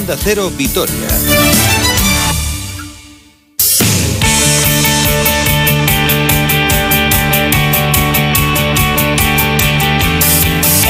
Onda Cero Vitoria.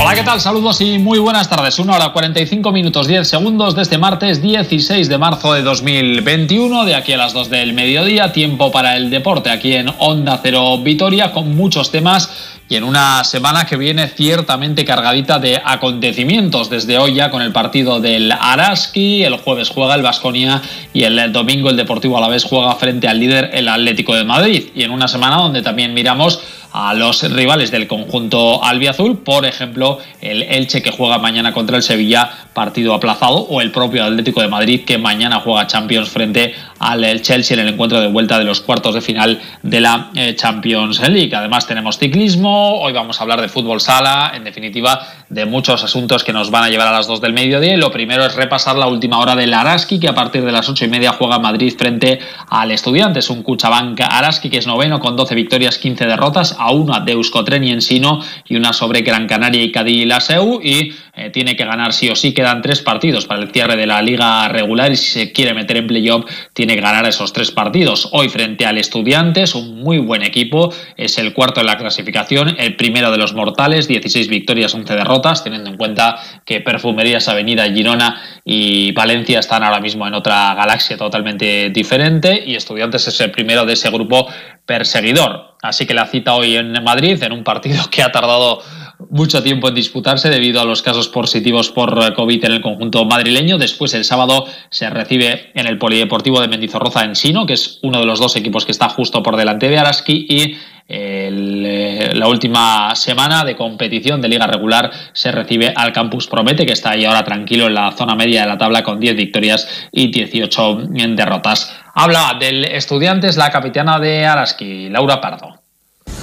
Hola, ¿qué tal? Saludos y muy buenas tardes. Una hora 45 minutos 10 segundos de este martes 16 de marzo de 2021, de aquí a las 2 del mediodía, tiempo para el deporte aquí en Onda Cero Vitoria, con muchos temas y en una semana que viene ciertamente cargadita de acontecimientos. Desde hoy ya con el partido del Araski, el jueves juega el Vasconia y el domingo el Deportivo Alavés juega frente al líder el Atlético de Madrid. Y en una semana donde también miramos a los rivales del conjunto albiazul, por ejemplo, el Elche que juega mañana contra el Sevilla, partido aplazado, o el propio Atlético de Madrid que mañana juega Champions frente al Chelsea en el encuentro de vuelta de los cuartos de final de la eh, Champions League. Además tenemos ciclismo, hoy vamos a hablar de fútbol sala, en definitiva de muchos asuntos que nos van a llevar a las 2 del mediodía. Y lo primero es repasar la última hora del Araski, que a partir de las 8 y media juega Madrid frente al Estudiantes, un Cuchabanca Araski que es noveno con 12 victorias, 15 derrotas, a una de Euskotren y Ensino y una sobre Gran Canaria y Cadí y la Seu y eh, tiene que ganar sí o sí. Quedan tres partidos para el cierre de la liga regular y si se quiere meter en playoff tiene que ganar esos tres partidos. Hoy frente al Estudiantes, un muy buen equipo, es el cuarto en la clasificación, el primero de los mortales, 16 victorias, 11 derrotas, teniendo en cuenta que Perfumerías Avenida, Girona y Valencia están ahora mismo en otra galaxia totalmente diferente y Estudiantes es el primero de ese grupo perseguidor. Así que la cita hoy en Madrid, en un partido que ha tardado mucho tiempo en disputarse debido a los casos positivos por COVID en el conjunto madrileño. Después el sábado se recibe en el Polideportivo de Mendizorroza en Sino, que es uno de los dos equipos que está justo por delante de Araski y eh, la última semana de competición de liga regular se recibe al Campus Promete, que está ahí ahora tranquilo en la zona media de la tabla con 10 victorias y 18 derrotas. Habla del Estudiantes, la capitana de Araski, Laura Pardo.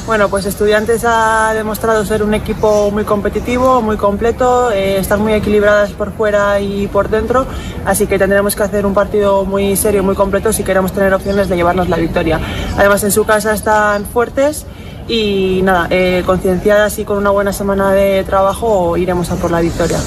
Bueno, pues Estudiantes ha demostrado ser un equipo muy competitivo, muy completo, eh, están muy equilibradas por fuera y por dentro, así que tendremos que hacer un partido muy serio, muy completo si queremos tener opciones de llevarnos la victoria. Además en su casa están fuertes y nada, eh, concienciadas y con una buena semana de trabajo iremos a por la victoria.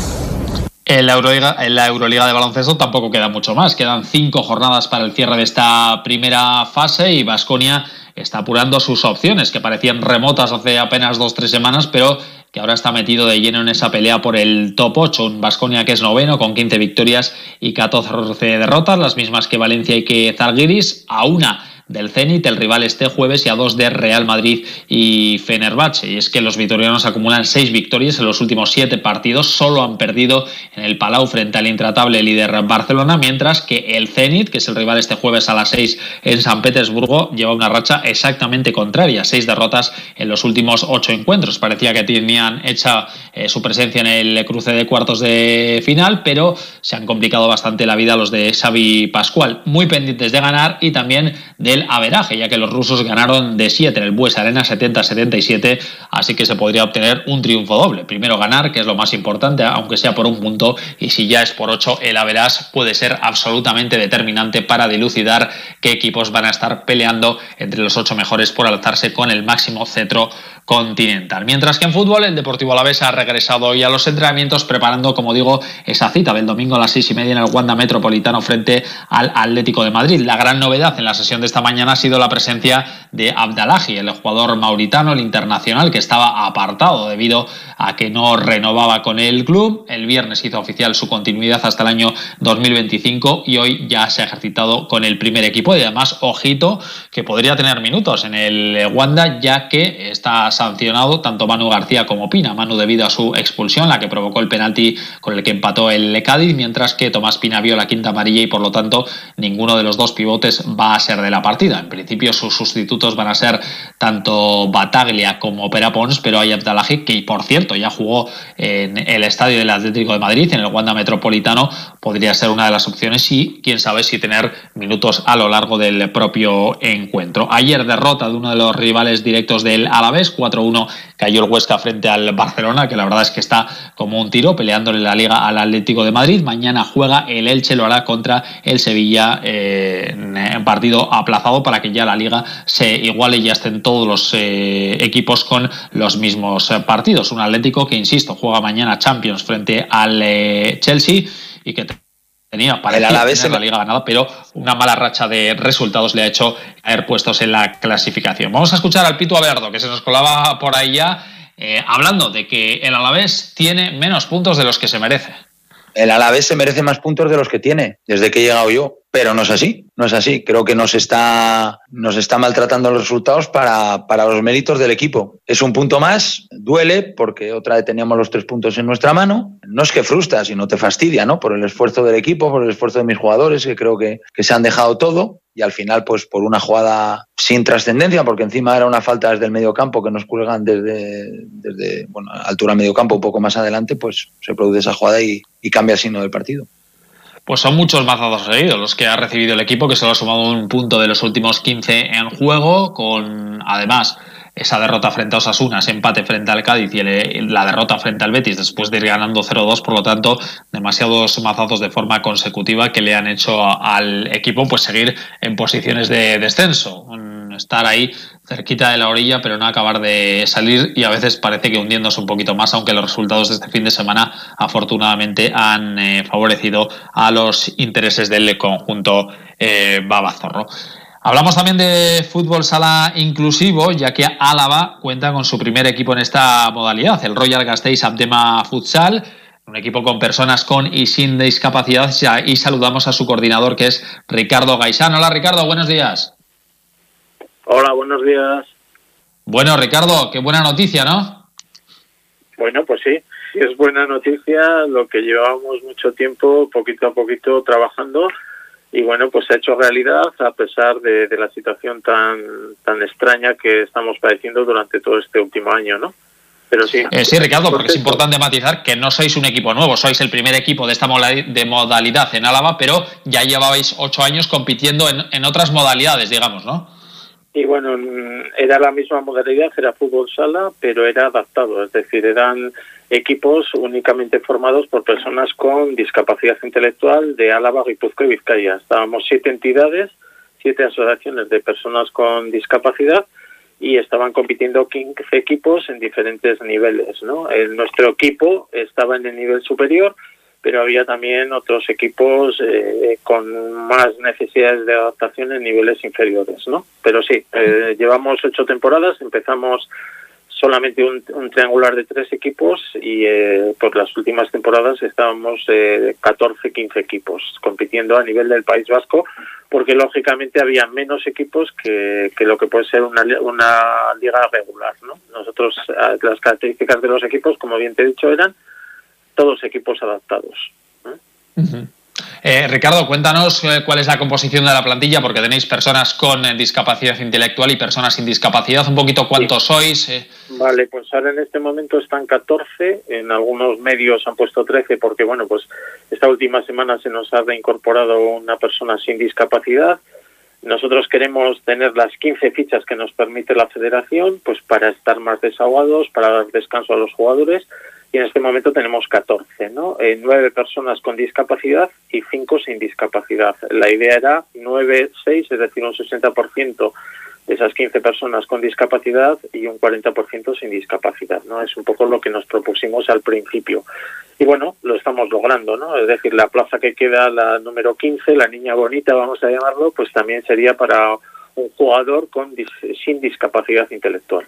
En la, Euroliga, en la Euroliga de baloncesto tampoco queda mucho más. Quedan cinco jornadas para el cierre de esta primera fase y Vasconia está apurando sus opciones, que parecían remotas hace apenas dos o tres semanas, pero que ahora está metido de lleno en esa pelea por el top 8. Un Vasconia que es noveno con 15 victorias y 14 derrotas, las mismas que Valencia y que Zalgiris, a una del Zenit, el rival este jueves, y a dos de Real Madrid y Fenerbahce. Y es que los vitorianos acumulan seis victorias en los últimos siete partidos, solo han perdido en el Palau frente al intratable líder Barcelona, mientras que el Zenit, que es el rival este jueves a las seis en San Petersburgo, lleva una racha exactamente contraria, seis derrotas en los últimos ocho encuentros. Parecía que tenían hecha eh, su presencia en el cruce de cuartos de final, pero se han complicado bastante la vida los de Xavi Pascual, muy pendientes de ganar y también del averaje, ya que los rusos ganaron de 7 en el Bues Arena 70-77, así que se podría obtener un triunfo doble. Primero ganar, que es lo más importante, aunque sea por un punto, y si ya es por 8, el averas puede ser absolutamente determinante para dilucidar qué equipos van a estar peleando entre los 8 mejores por alzarse con el máximo cetro continental. Mientras que en fútbol, el Deportivo Alavés ha regresado hoy a los entrenamientos, preparando, como digo, esa cita del domingo a las seis y media en el Wanda Metropolitano frente al Atlético de Madrid. La gran novedad en la sesión de esta mañana ha sido la presencia de Abdalaji, el jugador mauritano, el internacional, que estaba apartado debido a que no renovaba con el club. El viernes hizo oficial su continuidad hasta el año 2025 y hoy ya se ha ejercitado con el primer equipo y además, ojito, que podría tener minutos en el Wanda, ya que está sancionado tanto Manu García como Pina. Manu debido a su expulsión, la que provocó el penalti con el que empató el Cádiz, mientras que Tomás Pina vio la quinta amarilla y por lo tanto ninguno de los dos pivotes va a ser de la partida. En principio sus sustitutos van a ser tanto Bataglia como Perapons, pero hay Abdalaji que por cierto ya jugó en el estadio del Atlético de Madrid, en el Wanda Metropolitano, podría ser una de las opciones y quién sabe si tener minutos a lo largo del propio encuentro. Ayer derrota de uno de los rivales directos del Alavés, 4-1 cayó el Huesca frente al Barcelona, que la verdad es que está como un tiro peleándole la liga al Atlético de Madrid. Mañana juega el Elche, lo hará contra el Sevilla eh, en partido aplazado para que ya la liga se iguale y ya estén todos los eh, equipos con los mismos eh, partidos. Un Atlético que, insisto, juega mañana Champions frente al Chelsea y que tenía para la liga ganada, pero una mala racha de resultados le ha hecho caer puestos en la clasificación. Vamos a escuchar al Pito Averdo, que se nos colaba por ahí ya, eh, hablando de que el Alavés tiene menos puntos de los que se merece. El Alavés se merece más puntos de los que tiene desde que he llegado yo, pero no es así, no es así. Creo que nos está, nos está maltratando los resultados para, para los méritos del equipo. Es un punto más, duele porque otra vez teníamos los tres puntos en nuestra mano. No es que frustra, sino te fastidia, ¿no? Por el esfuerzo del equipo, por el esfuerzo de mis jugadores, que creo que, que se han dejado todo y al final, pues por una jugada sin trascendencia, porque encima era una falta desde el medio campo que nos cuelgan desde, desde bueno, altura medio campo, un poco más adelante, pues se produce esa jugada y, cambia el signo del partido. Pues son muchos mazados seguidos los que ha recibido el equipo, que solo ha sumado un punto de los últimos 15 en juego, con además esa derrota frente a Osasuna, ese empate frente al Cádiz y la derrota frente al Betis después de ir ganando 0-2, por lo tanto, demasiados mazazos de forma consecutiva que le han hecho al equipo pues seguir en posiciones de descenso, estar ahí cerquita de la orilla, pero no acabar de salir y a veces parece que hundiéndose un poquito más, aunque los resultados de este fin de semana afortunadamente han eh, favorecido a los intereses del conjunto eh, Babazorro. Hablamos también de fútbol sala inclusivo, ya que Álava cuenta con su primer equipo en esta modalidad, el Royal Gasteiz Abdema Futsal, un equipo con personas con y sin discapacidad. Y saludamos a su coordinador, que es Ricardo Gaisán. Hola, Ricardo, buenos días. Hola, buenos días. Bueno, Ricardo, qué buena noticia, ¿no? Bueno, pues sí, es buena noticia lo que llevábamos mucho tiempo, poquito a poquito, trabajando y bueno, pues se ha hecho realidad a pesar de, la situación tan, tan extraña que estamos padeciendo durante todo este último año, ¿no? Pero sí. Eh, sí, Ricardo, porque es importante matizar que no sois un equipo nuevo, sois el primer equipo de esta de modalidad en Álava, pero ya llevabais ocho años compitiendo en, en otras modalidades, digamos, ¿no? Y bueno, era la misma modalidad, era fútbol sala, pero era adaptado, es decir, eran equipos únicamente formados por personas con discapacidad intelectual de Álava, Guipúzcoa y Vizcaya. Estábamos siete entidades, siete asociaciones de personas con discapacidad y estaban compitiendo 15 equipos en diferentes niveles. ¿no? nuestro equipo estaba en el nivel superior, pero había también otros equipos eh, con más necesidades de adaptación en niveles inferiores. ¿no? Pero sí, eh, llevamos ocho temporadas, empezamos solamente un, triangular de tres equipos y eh, por las últimas temporadas estábamos eh, 14, 15 equipos compitiendo a nivel del País Vasco porque lógicamente había menos equipos que, que lo que puede ser una, una liga regular. ¿no? Nosotros, eh, las características de los equipos, como bien te he dicho, eran todos equipos adaptados. Ricardo, cuéntanos eh, cuál es la composición de la plantilla, porque tenéis personas con eh, discapacidad intelectual y personas sin discapacidad. Un poquito cuántos sois. Vale, pues ahora en este momento están 14. En algunos medios han puesto 13 porque, bueno, pues esta última semana se nos ha reincorporado una persona sin discapacidad. Nosotros queremos tener las 15 fichas que nos permite la federación, pues para estar más desahogados, para dar descanso a los jugadores y en este momento tenemos 14, ¿no? Eh, nueve personas con discapacidad y cinco sin discapacidad. La idea era 9, 6, es decir, un 60% de esas 15 personas con discapacidad y un 40% sin discapacidad, ¿no? Es un poco lo que nos propusimos al principio. Y bueno, lo estamos logrando, ¿no? Es decir, la plaza que queda, la número 15, la niña bonita, vamos a llamarlo, pues también sería para un jugador con sin discapacidad intelectual.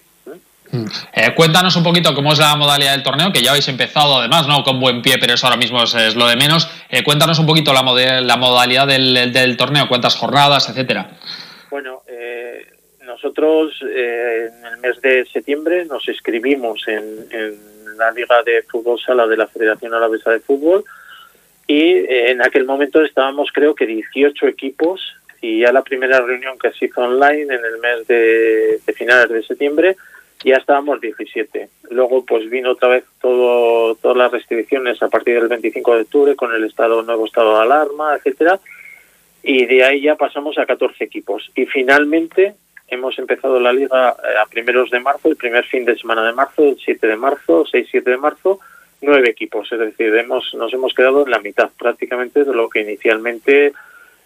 Mm. Eh, cuéntanos un poquito cómo es la modalidad del torneo, que ya habéis empezado además, ¿no? Con buen pie, pero eso ahora mismo es, lo de menos. Eh, cuéntanos un poquito la, la modalidad del, torneo, cuántas jornadas, etcétera. Bueno, eh, nosotros en el mes de septiembre nos inscribimos en, la Liga de Fútbol Sala de la Federación Alavesa de Fútbol y en aquel momento estábamos creo que 18 equipos y ya la primera reunión que se hizo online en el mes de finales de septiembre ya estábamos 17. Luego pues vino otra vez todo, todas las restricciones a partir del 25 de octubre con el estado nuevo estado de alarma, etcétera, y de ahí ya pasamos a 14 equipos. Y finalmente hemos empezado la liga eh, a primeros de marzo, el primer fin de semana de marzo, el 7 de marzo, 6-7 de marzo, nueve equipos, es decir, hemos, nos hemos quedado en la mitad prácticamente de lo que inicialmente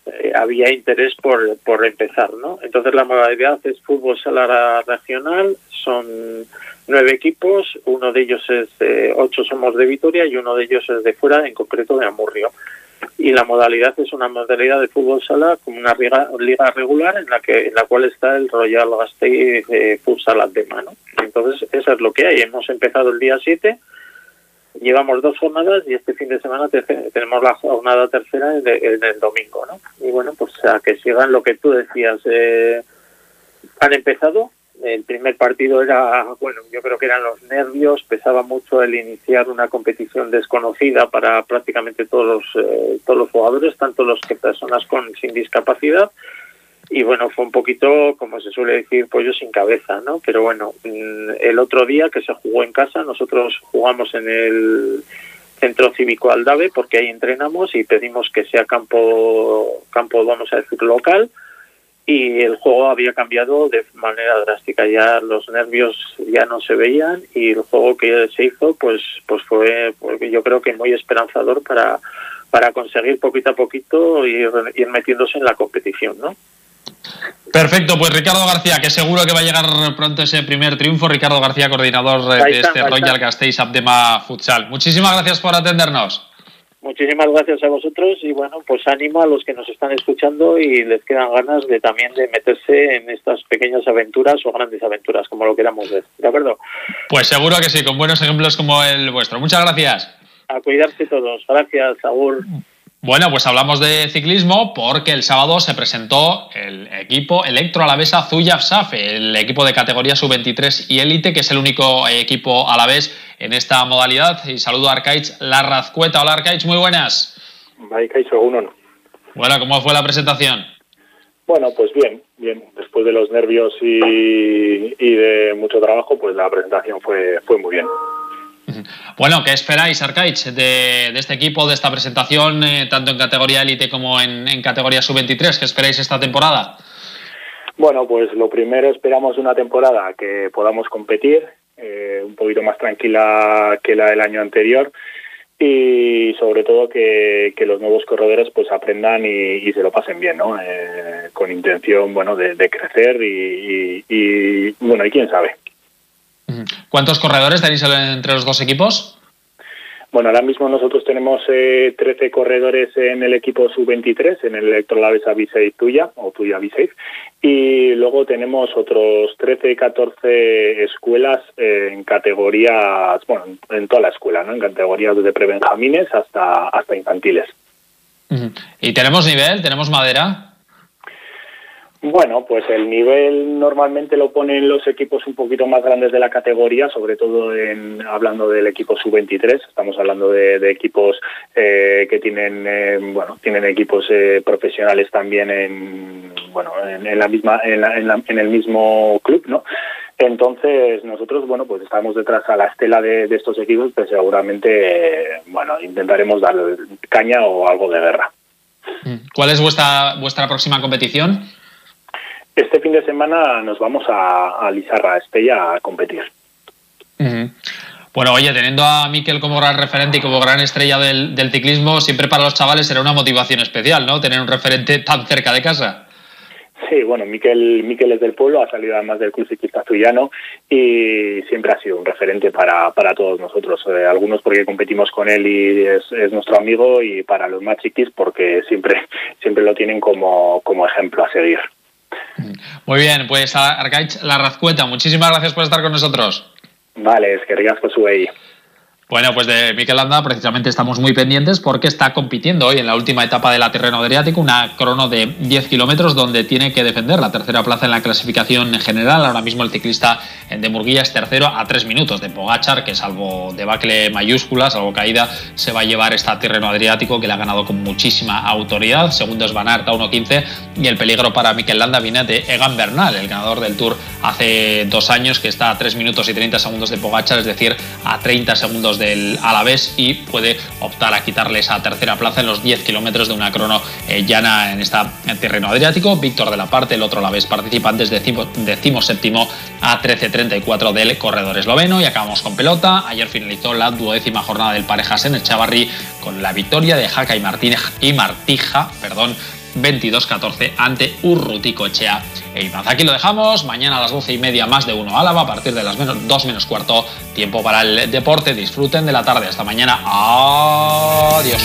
eh, había interés por, por empezar, ¿no? Entonces la modalidad es fútbol sala regional, son nueve equipos, uno de ellos es, ocho somos de Vitoria y uno de ellos es de fuera, en concreto de Amurrio. Y la modalidad es una modalidad de fútbol sala como una liga, regular en la que en la cual está el Royal Gasteiz eh, Futsal de mano. Entonces, eso es lo que hay. Hemos empezado el día 7, llevamos dos jornadas y este fin de semana tenemos la jornada tercera en el, domingo, ¿no? Y bueno, pues a que sigan lo que tú decías. Eh, han empezado, el primer partido era, bueno, yo creo que eran los nervios, pesaba mucho el iniciar una competición desconocida para prácticamente todos los, eh, todos los jugadores, tanto los que personas con sin discapacidad. Y bueno, fue un poquito, como se suele decir, pollo sin cabeza, ¿no? Pero bueno, mm, el otro día que se jugó en casa, nosotros jugamos en el centro cívico Aldave porque ahí entrenamos y pedimos que sea campo, campo vamos a decir, local. Y el juego había cambiado de manera drástica. Ya los nervios ya no se veían y el juego que se hizo pues pues fue pues, yo creo que muy esperanzador para para conseguir poquito a poquito ir, ir metiéndose en la competición no Perfecto, pues Ricardo García, que seguro que va a llegar pronto ese primer triunfo. Ricardo García, coordinador de este Royal Gasteiz Abdema Futsal. Muchísimas gracias por atendernos. Muchísimas gracias a vosotros y bueno, pues ánimo a los que nos están escuchando y les quedan ganas de también de meterse en estas pequeñas aventuras o grandes aventuras, como lo queramos ver. ¿De acuerdo? Pues seguro que sí, con buenos ejemplos como el vuestro. Muchas gracias. A cuidarse todos. Gracias, Saúl. Bueno, pues hablamos de ciclismo porque el sábado se presentó el equipo Electro Alavesa Safe, el equipo de categoría sub-23 y élite, que es el único equipo alavés en esta modalidad. Y saludo a Arcaich Larrazcueta. Hola Arcaich, muy buenas. Bueno, ¿cómo fue la presentación? Bueno, pues bien, bien. Después de los nervios y, y de mucho trabajo, pues la presentación fue, fue muy bien. Bueno, ¿qué esperáis, Arcaich, de, este equipo, de esta presentación, eh, tanto en categoría élite como en, categoría sub-23? ¿Qué esperáis esta temporada? Bueno, pues lo primero esperamos una temporada que podamos competir, eh, un poquito más tranquila que la del año anterior y sobre todo que, los nuevos corredores pues aprendan y, se lo pasen bien, ¿no? Eh, con intención, bueno, de, crecer y, y, bueno, y quién sabe. ¿Cuántos corredores tenéis entre los dos equipos? Bueno, ahora mismo nosotros tenemos eh, 13 corredores en el equipo sub-23, en el Electrolabes B6 Tuya, o Tuya B6, y luego tenemos otros 13, 14 escuelas en categorías, bueno, en toda la escuela, ¿no? En categorías desde prebenjamines hasta, hasta infantiles. ¿Y tenemos nivel? ¿Tenemos madera? Bueno, pues el nivel normalmente lo ponen los equipos un poquito más grandes de la categoría, sobre todo en, hablando del equipo sub-23. Estamos hablando de, equipos eh, que tienen, eh, bueno, tienen equipos eh, profesionales también en, bueno, en, la misma, en, el mismo club, ¿no? Entonces nosotros, bueno, pues estamos detrás a la estela de, estos equipos, pero seguramente, bueno, intentaremos dar caña o algo de guerra. ¿Cuál es vuestra vuestra próxima competición? Este fin de semana nos vamos a, a Lizarra, Estella, a competir. Bueno, oye, teniendo a Miquel como gran referente y como gran estrella del, ciclismo, siempre para los chavales será una motivación especial, ¿no? Tener un referente tan cerca de casa. Sí, bueno, Miquel, Miquel es del pueblo, ha salido además del Club Ciclista Zullano y siempre ha sido un referente para, para todos nosotros. Eh, algunos porque competimos con él y es, es, nuestro amigo y para los más chiquis porque siempre, siempre lo tienen como, como ejemplo a seguir. Muy bien, pues Arcaich Larrazcueta, muchísimas gracias por estar con nosotros. Vale, es que por su. Bueno, pues de Miquel Landa precisamente estamos muy pendientes porque está compitiendo hoy en la última etapa de la Terreno Adriático, una crono de 10 kilómetros donde tiene que defender la tercera plaza en la clasificación general. Ahora mismo el ciclista de Murguía es tercero a tres minutos de Pogachar, que salvo debacle mayúscula, salvo caída, se va a llevar esta Terreno Adriático que le ha ganado con muchísima autoridad. Segundo es Van Aert a 1.15 y el peligro para Miquel Landa viene de Egan Bernal, el ganador del Tour hace dos años, que está a 3 minutos y 30 segundos de Pogachar, es decir, a 30 segundos del Alavés y puede optar a quitarle esa tercera plaza en los 10 kilómetros de una crono eh, llana en este terreno adriático. Víctor de la Parte, el otro Alavés participantes, decimo, decimo séptimo a 13.34 del corredor esloveno. Y acabamos con pelota. Ayer finalizó la duodécima jornada del Parejas en el Chavarri con la victoria de Jaca y Martínez y Martija, perdón, 22-14 ante Urrutico Echea e Aquí lo dejamos. Mañana a las 12 y media, más de uno Álava, a partir de las menos, 2 menos cuarto, tiempo para el deporte. Disfruten de la tarde. Hasta mañana. Adiós.